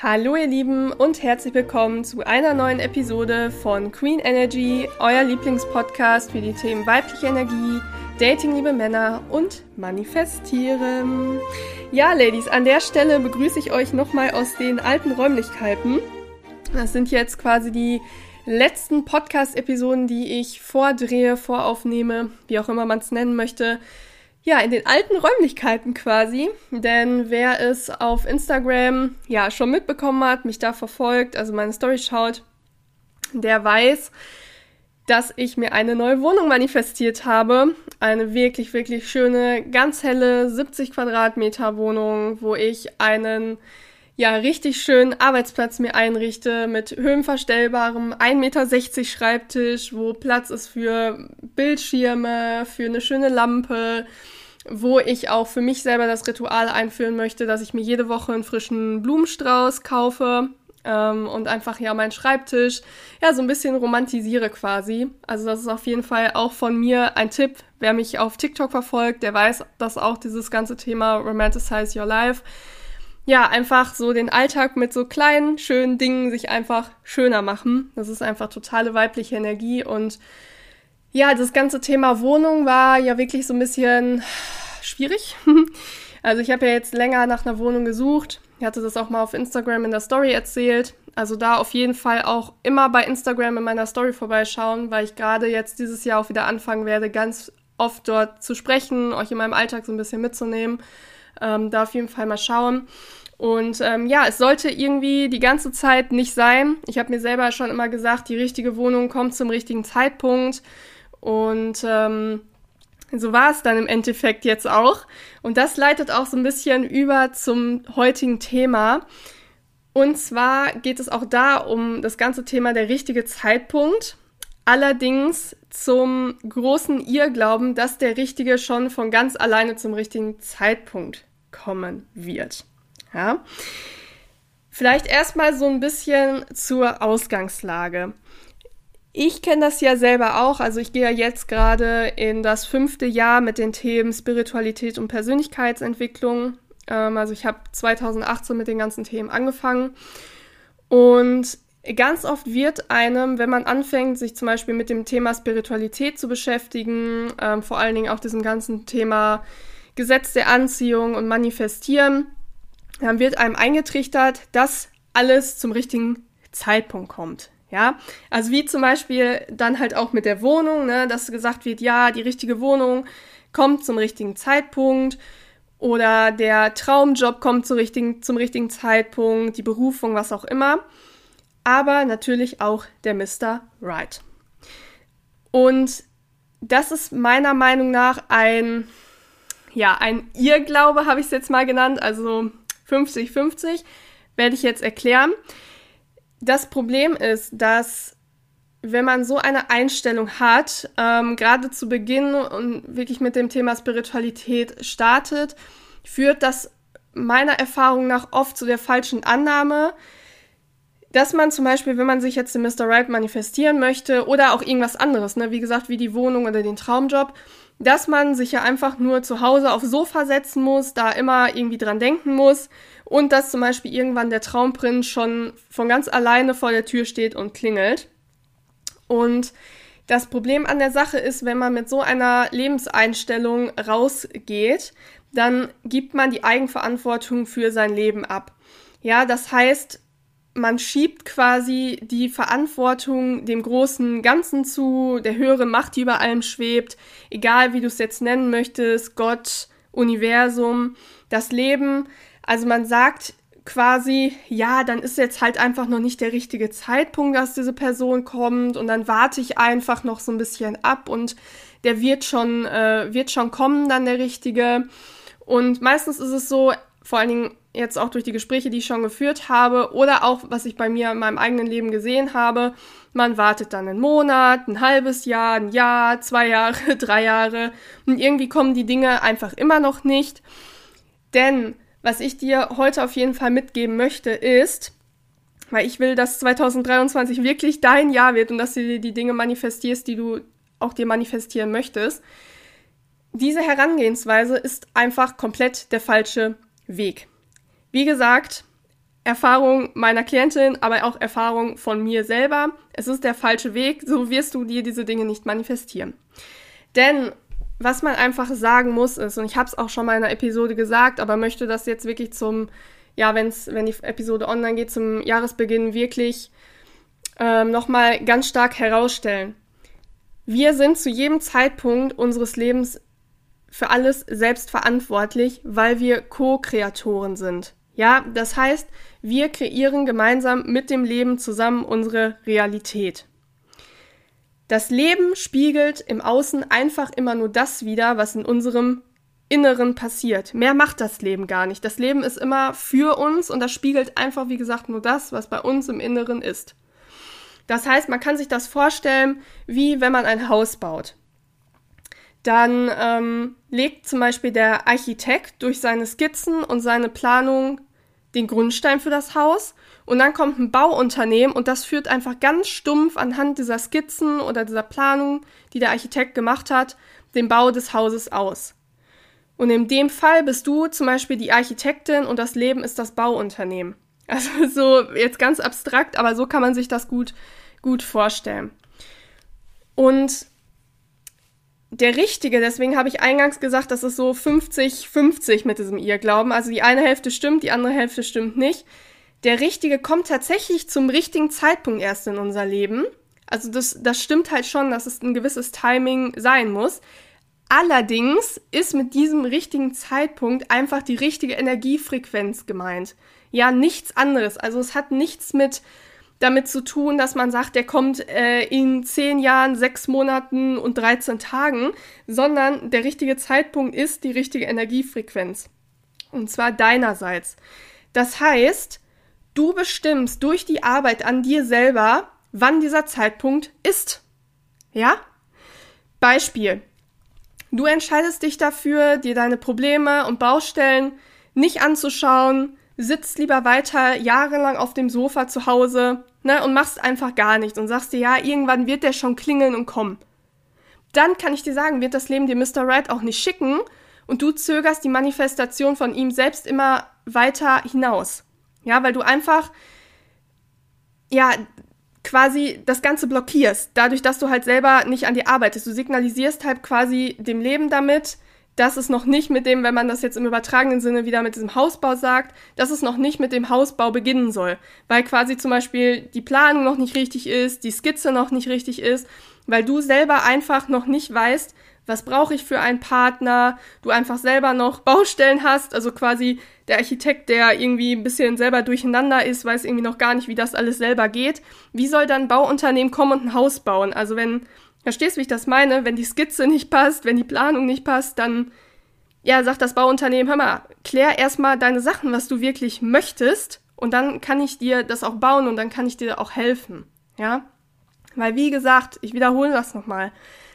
Hallo ihr Lieben und herzlich willkommen zu einer neuen Episode von Queen Energy, euer Lieblingspodcast für die Themen weibliche Energie, Dating liebe Männer und Manifestieren. Ja, Ladies, an der Stelle begrüße ich euch nochmal aus den alten Räumlichkeiten. Das sind jetzt quasi die letzten Podcast-Episoden, die ich vordrehe, voraufnehme, wie auch immer man es nennen möchte ja, in den alten Räumlichkeiten quasi. Denn wer es auf Instagram ja schon mitbekommen hat, mich da verfolgt, also meine Story schaut, der weiß, dass ich mir eine neue Wohnung manifestiert habe. Eine wirklich, wirklich schöne, ganz helle 70 Quadratmeter Wohnung, wo ich einen ja, richtig schönen Arbeitsplatz mir einrichte mit höhenverstellbarem 1,60 Meter Schreibtisch, wo Platz ist für Bildschirme, für eine schöne Lampe, wo ich auch für mich selber das Ritual einführen möchte, dass ich mir jede Woche einen frischen Blumenstrauß kaufe ähm, und einfach ja meinen Schreibtisch ja so ein bisschen romantisiere quasi. Also das ist auf jeden Fall auch von mir ein Tipp. Wer mich auf TikTok verfolgt, der weiß, dass auch dieses ganze Thema Romanticize Your Life ja, einfach so den Alltag mit so kleinen, schönen Dingen sich einfach schöner machen. Das ist einfach totale weibliche Energie und ja, das ganze Thema Wohnung war ja wirklich so ein bisschen schwierig. Also ich habe ja jetzt länger nach einer Wohnung gesucht. Ich hatte das auch mal auf Instagram in der Story erzählt. Also da auf jeden Fall auch immer bei Instagram in meiner Story vorbeischauen, weil ich gerade jetzt dieses Jahr auch wieder anfangen werde, ganz oft dort zu sprechen, euch in meinem Alltag so ein bisschen mitzunehmen. Ähm, da auf jeden Fall mal schauen. Und ähm, ja, es sollte irgendwie die ganze Zeit nicht sein. Ich habe mir selber schon immer gesagt, die richtige Wohnung kommt zum richtigen Zeitpunkt. Und ähm, so war es dann im Endeffekt jetzt auch. Und das leitet auch so ein bisschen über zum heutigen Thema. Und zwar geht es auch da um das ganze Thema der richtige Zeitpunkt. Allerdings zum großen Irrglauben, dass der Richtige schon von ganz alleine zum richtigen Zeitpunkt kommen wird. Ja? Vielleicht erstmal so ein bisschen zur Ausgangslage. Ich kenne das ja selber auch. Also ich gehe ja jetzt gerade in das fünfte Jahr mit den Themen Spiritualität und Persönlichkeitsentwicklung. Ähm, also ich habe 2018 mit den ganzen Themen angefangen. Und ganz oft wird einem, wenn man anfängt, sich zum Beispiel mit dem Thema Spiritualität zu beschäftigen, ähm, vor allen Dingen auch diesem ganzen Thema Gesetz der Anziehung und Manifestieren, dann wird einem eingetrichtert, dass alles zum richtigen Zeitpunkt kommt. Ja, also wie zum Beispiel dann halt auch mit der Wohnung, ne, dass gesagt wird, ja, die richtige Wohnung kommt zum richtigen Zeitpunkt oder der Traumjob kommt zum richtigen, zum richtigen Zeitpunkt, die Berufung, was auch immer. Aber natürlich auch der Mr. Right. Und das ist meiner Meinung nach ein, ja, ein Irrglaube, habe ich es jetzt mal genannt, also 50-50, werde ich jetzt erklären. Das Problem ist, dass wenn man so eine Einstellung hat, ähm, gerade zu Beginn und wirklich mit dem Thema Spiritualität startet, führt das meiner Erfahrung nach oft zu der falschen Annahme, dass man zum Beispiel, wenn man sich jetzt den Mr. Right manifestieren möchte oder auch irgendwas anderes, ne, wie gesagt, wie die Wohnung oder den Traumjob, dass man sich ja einfach nur zu Hause aufs Sofa setzen muss, da immer irgendwie dran denken muss und dass zum Beispiel irgendwann der Traumprinz schon von ganz alleine vor der Tür steht und klingelt. Und das Problem an der Sache ist, wenn man mit so einer Lebenseinstellung rausgeht, dann gibt man die Eigenverantwortung für sein Leben ab. Ja, das heißt, man schiebt quasi die Verantwortung dem großen Ganzen zu, der höheren Macht, die über allem schwebt, egal wie du es jetzt nennen möchtest, Gott, Universum, das Leben. Also man sagt quasi, ja, dann ist jetzt halt einfach noch nicht der richtige Zeitpunkt, dass diese Person kommt und dann warte ich einfach noch so ein bisschen ab und der wird schon, äh, wird schon kommen, dann der richtige. Und meistens ist es so, vor allen Dingen jetzt auch durch die Gespräche, die ich schon geführt habe oder auch was ich bei mir in meinem eigenen Leben gesehen habe, man wartet dann einen Monat, ein halbes Jahr, ein Jahr, zwei Jahre, drei Jahre und irgendwie kommen die Dinge einfach immer noch nicht. Denn was ich dir heute auf jeden Fall mitgeben möchte, ist, weil ich will, dass 2023 wirklich dein Jahr wird und dass du dir die Dinge manifestierst, die du auch dir manifestieren möchtest. Diese Herangehensweise ist einfach komplett der falsche Weg. Wie gesagt, Erfahrung meiner Klientin, aber auch Erfahrung von mir selber. Es ist der falsche Weg, so wirst du dir diese Dinge nicht manifestieren. Denn was man einfach sagen muss ist, und ich habe es auch schon mal in einer Episode gesagt, aber möchte das jetzt wirklich zum, ja, wenn's, wenn die Episode online geht, zum Jahresbeginn wirklich ähm, nochmal ganz stark herausstellen. Wir sind zu jedem Zeitpunkt unseres Lebens für alles selbst verantwortlich, weil wir Co-Kreatoren sind. Ja, das heißt, wir kreieren gemeinsam mit dem Leben zusammen unsere Realität. Das Leben spiegelt im Außen einfach immer nur das wider, was in unserem Inneren passiert. Mehr macht das Leben gar nicht. Das Leben ist immer für uns und das spiegelt einfach, wie gesagt, nur das, was bei uns im Inneren ist. Das heißt, man kann sich das vorstellen, wie wenn man ein Haus baut. Dann ähm, legt zum Beispiel der Architekt durch seine Skizzen und seine Planung den Grundstein für das Haus und dann kommt ein Bauunternehmen und das führt einfach ganz stumpf anhand dieser Skizzen oder dieser Planung, die der Architekt gemacht hat, den Bau des Hauses aus. Und in dem Fall bist du zum Beispiel die Architektin und das Leben ist das Bauunternehmen. Also so jetzt ganz abstrakt, aber so kann man sich das gut, gut vorstellen. Und der Richtige, deswegen habe ich eingangs gesagt, das ist so 50-50 mit diesem Irrglauben. Also die eine Hälfte stimmt, die andere Hälfte stimmt nicht. Der Richtige kommt tatsächlich zum richtigen Zeitpunkt erst in unser Leben. Also das, das stimmt halt schon, dass es ein gewisses Timing sein muss. Allerdings ist mit diesem richtigen Zeitpunkt einfach die richtige Energiefrequenz gemeint. Ja, nichts anderes. Also es hat nichts mit damit zu tun, dass man sagt, der kommt äh, in zehn Jahren, sechs Monaten und 13 Tagen, sondern der richtige Zeitpunkt ist die richtige Energiefrequenz. Und zwar deinerseits. Das heißt, du bestimmst durch die Arbeit an dir selber, wann dieser Zeitpunkt ist. Ja? Beispiel. Du entscheidest dich dafür, dir deine Probleme und Baustellen nicht anzuschauen, sitzt lieber weiter jahrelang auf dem Sofa zu Hause ne, und machst einfach gar nichts und sagst dir, ja, irgendwann wird der schon klingeln und kommen. Dann kann ich dir sagen, wird das Leben dir Mr. Right auch nicht schicken und du zögerst die Manifestation von ihm selbst immer weiter hinaus. Ja, weil du einfach, ja, quasi das Ganze blockierst, dadurch, dass du halt selber nicht an dir arbeitest. Du signalisierst halt quasi dem Leben damit, dass es noch nicht mit dem, wenn man das jetzt im übertragenen Sinne wieder mit diesem Hausbau sagt, dass es noch nicht mit dem Hausbau beginnen soll, weil quasi zum Beispiel die Planung noch nicht richtig ist, die Skizze noch nicht richtig ist, weil du selber einfach noch nicht weißt, was brauche ich für einen Partner, du einfach selber noch Baustellen hast, also quasi der Architekt, der irgendwie ein bisschen selber durcheinander ist, weiß irgendwie noch gar nicht, wie das alles selber geht. Wie soll dann ein Bauunternehmen kommen und ein Haus bauen? Also wenn Verstehst du, wie ich das meine? Wenn die Skizze nicht passt, wenn die Planung nicht passt, dann, ja, sagt das Bauunternehmen, hör mal, klär erstmal deine Sachen, was du wirklich möchtest, und dann kann ich dir das auch bauen und dann kann ich dir auch helfen. Ja? Weil, wie gesagt, ich wiederhole das nochmal.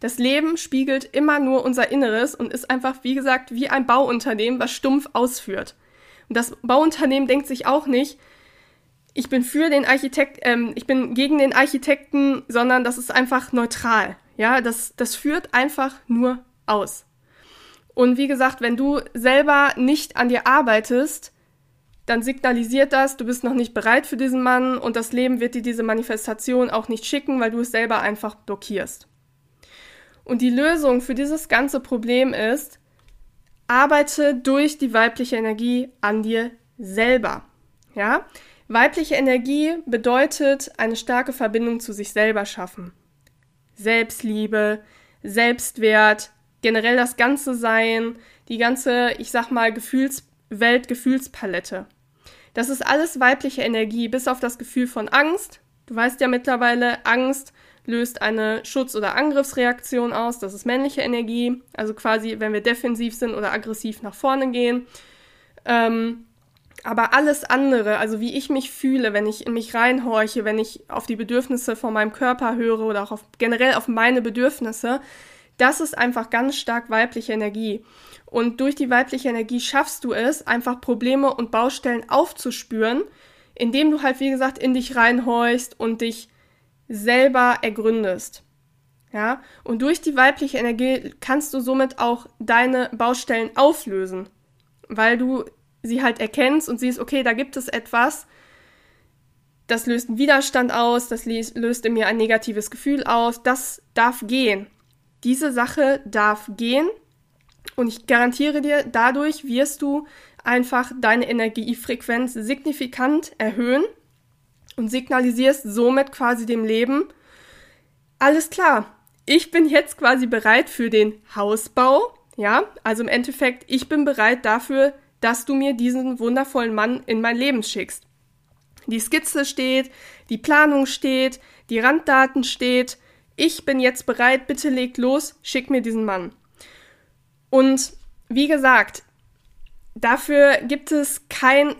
Das Leben spiegelt immer nur unser Inneres und ist einfach, wie gesagt, wie ein Bauunternehmen, was stumpf ausführt. Und das Bauunternehmen denkt sich auch nicht, ich bin für den Architekt, ähm, ich bin gegen den Architekten, sondern das ist einfach neutral. Ja, das, das führt einfach nur aus. Und wie gesagt, wenn du selber nicht an dir arbeitest, dann signalisiert das, du bist noch nicht bereit für diesen Mann und das Leben wird dir diese Manifestation auch nicht schicken, weil du es selber einfach blockierst. Und die Lösung für dieses ganze Problem ist, arbeite durch die weibliche Energie an dir selber. Ja? Weibliche Energie bedeutet eine starke Verbindung zu sich selber schaffen. Selbstliebe, Selbstwert, generell das ganze Sein, die ganze, ich sag mal, Gefühlswelt, Gefühlspalette. Das ist alles weibliche Energie, bis auf das Gefühl von Angst. Du weißt ja mittlerweile, Angst löst eine Schutz- oder Angriffsreaktion aus. Das ist männliche Energie. Also quasi, wenn wir defensiv sind oder aggressiv nach vorne gehen. Ähm, aber alles andere, also wie ich mich fühle, wenn ich in mich reinhorche, wenn ich auf die Bedürfnisse von meinem Körper höre oder auch auf, generell auf meine Bedürfnisse, das ist einfach ganz stark weibliche Energie. Und durch die weibliche Energie schaffst du es, einfach Probleme und Baustellen aufzuspüren, indem du halt, wie gesagt, in dich reinhorchst und dich selber ergründest. Ja, und durch die weibliche Energie kannst du somit auch deine Baustellen auflösen, weil du sie halt erkennst und siehst, okay, da gibt es etwas, das löst einen Widerstand aus, das löst in mir ein negatives Gefühl aus, das darf gehen. Diese Sache darf gehen und ich garantiere dir, dadurch wirst du einfach deine Energiefrequenz signifikant erhöhen und signalisierst somit quasi dem Leben, alles klar, ich bin jetzt quasi bereit für den Hausbau, ja, also im Endeffekt, ich bin bereit dafür, dass du mir diesen wundervollen Mann in mein Leben schickst. Die Skizze steht, die Planung steht, die Randdaten steht. Ich bin jetzt bereit, bitte legt los, schick mir diesen Mann. Und wie gesagt, dafür gibt es kein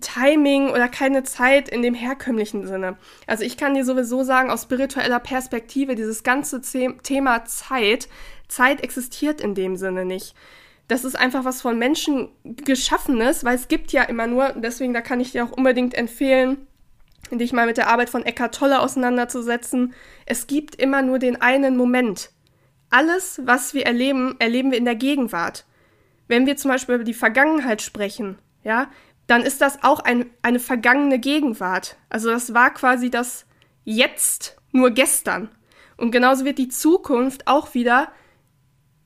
Timing oder keine Zeit in dem herkömmlichen Sinne. Also ich kann dir sowieso sagen, aus spiritueller Perspektive, dieses ganze Thema Zeit, Zeit existiert in dem Sinne nicht. Das ist einfach was von Menschen geschaffenes, weil es gibt ja immer nur, deswegen da kann ich dir auch unbedingt empfehlen, dich mal mit der Arbeit von Eckhart Tolle auseinanderzusetzen. Es gibt immer nur den einen Moment. Alles, was wir erleben, erleben wir in der Gegenwart. Wenn wir zum Beispiel über die Vergangenheit sprechen, ja, dann ist das auch ein, eine vergangene Gegenwart. Also das war quasi das Jetzt nur gestern. Und genauso wird die Zukunft auch wieder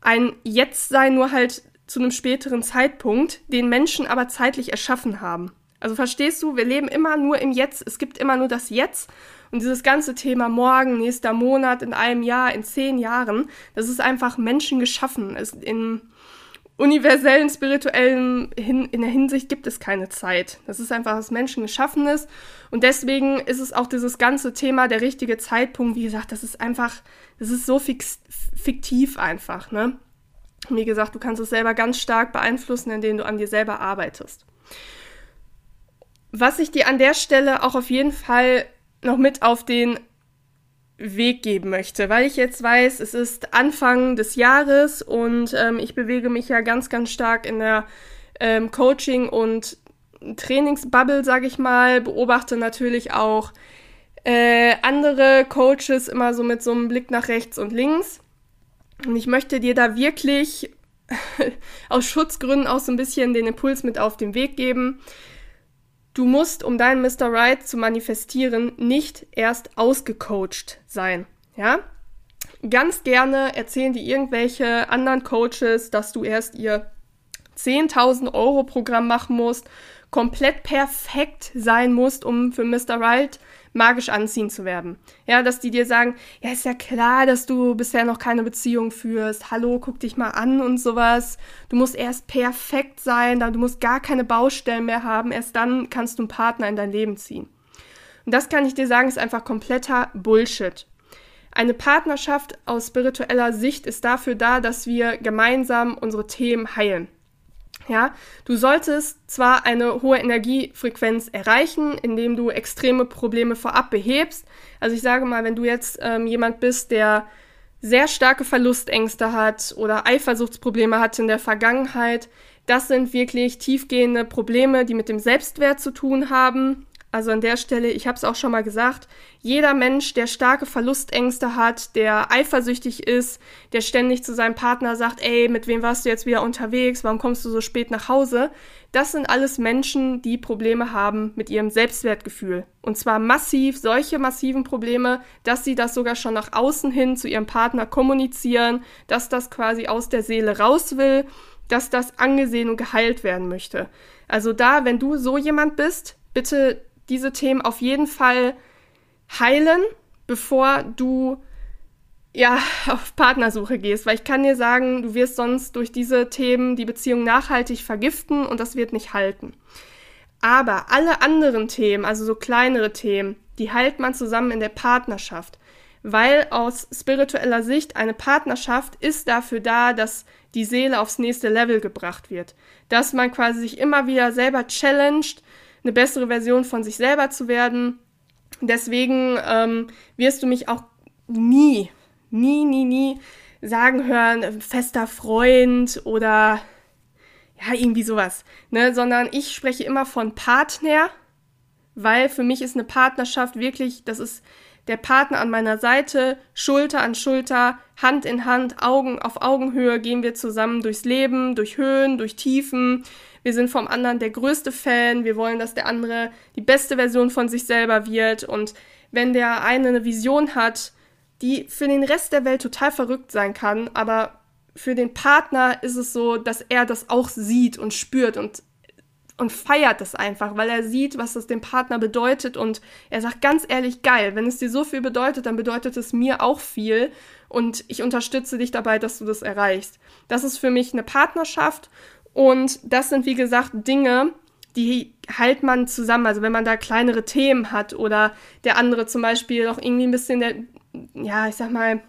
ein Jetzt sein, nur halt zu einem späteren Zeitpunkt, den Menschen aber zeitlich erschaffen haben. Also verstehst du, wir leben immer nur im Jetzt. Es gibt immer nur das Jetzt. Und dieses ganze Thema morgen, nächster Monat, in einem Jahr, in zehn Jahren, das ist einfach Menschen geschaffen. Es, in universellen, spirituellen, Hin in der Hinsicht gibt es keine Zeit. Das ist einfach was Menschen geschaffenes. Und deswegen ist es auch dieses ganze Thema, der richtige Zeitpunkt, wie gesagt, das ist einfach, das ist so fix, fiktiv einfach, ne? Wie gesagt, du kannst es selber ganz stark beeinflussen, indem du an dir selber arbeitest. Was ich dir an der Stelle auch auf jeden Fall noch mit auf den Weg geben möchte, weil ich jetzt weiß, es ist Anfang des Jahres und ähm, ich bewege mich ja ganz, ganz stark in der ähm, Coaching- und Trainingsbubble, sage ich mal, beobachte natürlich auch äh, andere Coaches immer so mit so einem Blick nach rechts und links. Und ich möchte dir da wirklich aus Schutzgründen auch so ein bisschen den Impuls mit auf den Weg geben. Du musst, um deinen Mr. Right zu manifestieren, nicht erst ausgecoacht sein. Ja? Ganz gerne erzählen die irgendwelche anderen Coaches, dass du erst ihr 10.000 Euro Programm machen musst, komplett perfekt sein musst, um für Mr. Right magisch anziehen zu werden. Ja, dass die dir sagen, ja, ist ja klar, dass du bisher noch keine Beziehung führst. Hallo, guck dich mal an und sowas. Du musst erst perfekt sein, du musst gar keine Baustellen mehr haben. Erst dann kannst du einen Partner in dein Leben ziehen. Und das kann ich dir sagen, ist einfach kompletter Bullshit. Eine Partnerschaft aus spiritueller Sicht ist dafür da, dass wir gemeinsam unsere Themen heilen. Ja, du solltest zwar eine hohe Energiefrequenz erreichen, indem du extreme Probleme vorab behebst. Also ich sage mal, wenn du jetzt ähm, jemand bist, der sehr starke Verlustängste hat oder Eifersuchtsprobleme hatte in der Vergangenheit, das sind wirklich tiefgehende Probleme, die mit dem Selbstwert zu tun haben. Also an der Stelle, ich habe es auch schon mal gesagt, jeder Mensch, der starke Verlustängste hat, der eifersüchtig ist, der ständig zu seinem Partner sagt, ey, mit wem warst du jetzt wieder unterwegs, warum kommst du so spät nach Hause, das sind alles Menschen, die Probleme haben mit ihrem Selbstwertgefühl. Und zwar massiv, solche massiven Probleme, dass sie das sogar schon nach außen hin zu ihrem Partner kommunizieren, dass das quasi aus der Seele raus will, dass das angesehen und geheilt werden möchte. Also da, wenn du so jemand bist, bitte diese Themen auf jeden Fall heilen, bevor du ja auf Partnersuche gehst, weil ich kann dir sagen, du wirst sonst durch diese Themen die Beziehung nachhaltig vergiften und das wird nicht halten. Aber alle anderen Themen, also so kleinere Themen, die heilt man zusammen in der Partnerschaft, weil aus spiritueller Sicht eine Partnerschaft ist dafür da, dass die Seele aufs nächste Level gebracht wird, dass man quasi sich immer wieder selber challenged, eine bessere Version von sich selber zu werden. Deswegen ähm, wirst du mich auch nie, nie, nie, nie sagen hören, fester Freund oder ja, irgendwie sowas. Ne? Sondern ich spreche immer von Partner, weil für mich ist eine Partnerschaft wirklich, das ist der Partner an meiner Seite, Schulter an Schulter, Hand in Hand, Augen auf Augenhöhe gehen wir zusammen durchs Leben, durch Höhen, durch Tiefen. Wir sind vom anderen der größte Fan. Wir wollen, dass der andere die beste Version von sich selber wird. Und wenn der eine eine Vision hat, die für den Rest der Welt total verrückt sein kann, aber für den Partner ist es so, dass er das auch sieht und spürt und und feiert das einfach, weil er sieht, was das dem Partner bedeutet. Und er sagt ganz ehrlich, geil, wenn es dir so viel bedeutet, dann bedeutet es mir auch viel. Und ich unterstütze dich dabei, dass du das erreichst. Das ist für mich eine Partnerschaft. Und das sind, wie gesagt, Dinge, die halt man zusammen, also wenn man da kleinere Themen hat oder der andere zum Beispiel auch irgendwie ein bisschen der, ja, ich sag mal,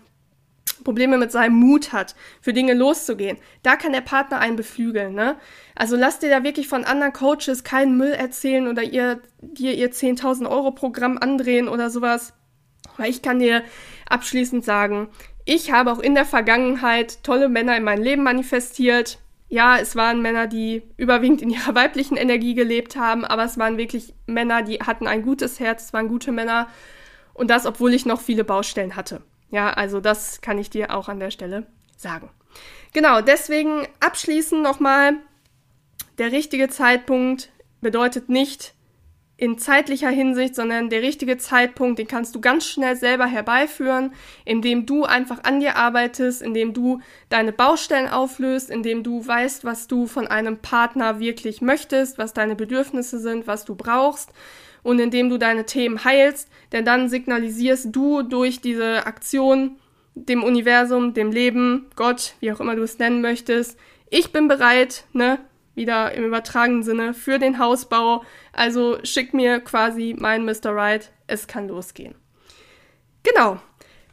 Probleme mit seinem Mut hat, für Dinge loszugehen, da kann der Partner einen beflügeln. Ne? Also lass dir da wirklich von anderen Coaches keinen Müll erzählen oder ihr, dir ihr 10.000 Euro Programm andrehen oder sowas. Weil ich kann dir abschließend sagen, ich habe auch in der Vergangenheit tolle Männer in mein Leben manifestiert. Ja, es waren Männer, die überwiegend in ihrer weiblichen Energie gelebt haben, aber es waren wirklich Männer, die hatten ein gutes Herz, es waren gute Männer. Und das, obwohl ich noch viele Baustellen hatte. Ja, also das kann ich dir auch an der Stelle sagen. Genau, deswegen abschließend nochmal, der richtige Zeitpunkt bedeutet nicht in zeitlicher Hinsicht, sondern der richtige Zeitpunkt, den kannst du ganz schnell selber herbeiführen, indem du einfach an dir arbeitest, indem du deine Baustellen auflöst, indem du weißt, was du von einem Partner wirklich möchtest, was deine Bedürfnisse sind, was du brauchst und indem du deine Themen heilst, denn dann signalisierst du durch diese Aktion dem Universum, dem Leben, Gott, wie auch immer du es nennen möchtest, ich bin bereit, ne, wieder im übertragenen Sinne, für den Hausbau. Also schick mir quasi mein Mr. Right, es kann losgehen. Genau.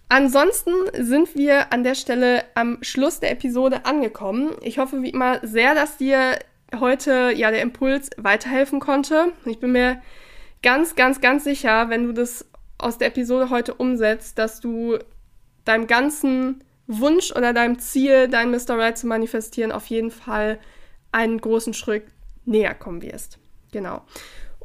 Ansonsten sind wir an der Stelle am Schluss der Episode angekommen. Ich hoffe wie immer sehr, dass dir heute ja der Impuls weiterhelfen konnte. Ich bin mir ganz, ganz, ganz sicher, wenn du das aus der Episode heute umsetzt, dass du deinem ganzen Wunsch oder deinem Ziel, dein Mr. Right zu manifestieren, auf jeden Fall einen großen Schritt näher kommen wirst. Genau.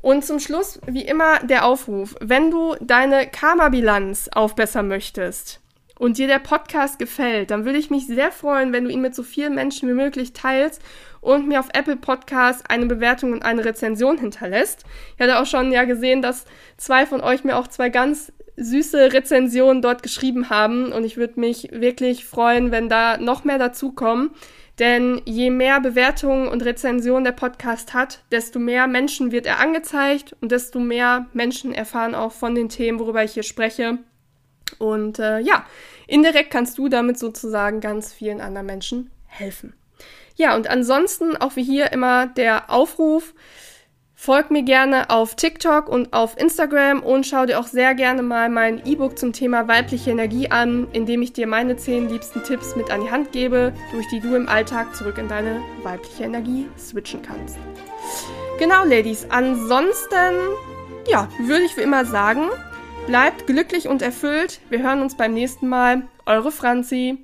Und zum Schluss, wie immer, der Aufruf. Wenn du deine Karma-Bilanz aufbessern möchtest, und dir der Podcast gefällt, dann würde ich mich sehr freuen, wenn du ihn mit so vielen Menschen wie möglich teilst und mir auf Apple Podcast eine Bewertung und eine Rezension hinterlässt. Ich hatte auch schon ja gesehen, dass zwei von euch mir auch zwei ganz süße Rezensionen dort geschrieben haben und ich würde mich wirklich freuen, wenn da noch mehr dazukommen. Denn je mehr Bewertungen und Rezensionen der Podcast hat, desto mehr Menschen wird er angezeigt und desto mehr Menschen erfahren auch von den Themen, worüber ich hier spreche. Und äh, ja, indirekt kannst du damit sozusagen ganz vielen anderen Menschen helfen. Ja, und ansonsten auch wie hier immer der Aufruf, folg mir gerne auf TikTok und auf Instagram und schau dir auch sehr gerne mal mein E-Book zum Thema weibliche Energie an, in dem ich dir meine zehn liebsten Tipps mit an die Hand gebe, durch die du im Alltag zurück in deine weibliche Energie switchen kannst. Genau, Ladies. Ansonsten, ja, würde ich wie immer sagen, Bleibt glücklich und erfüllt. Wir hören uns beim nächsten Mal. Eure Franzi.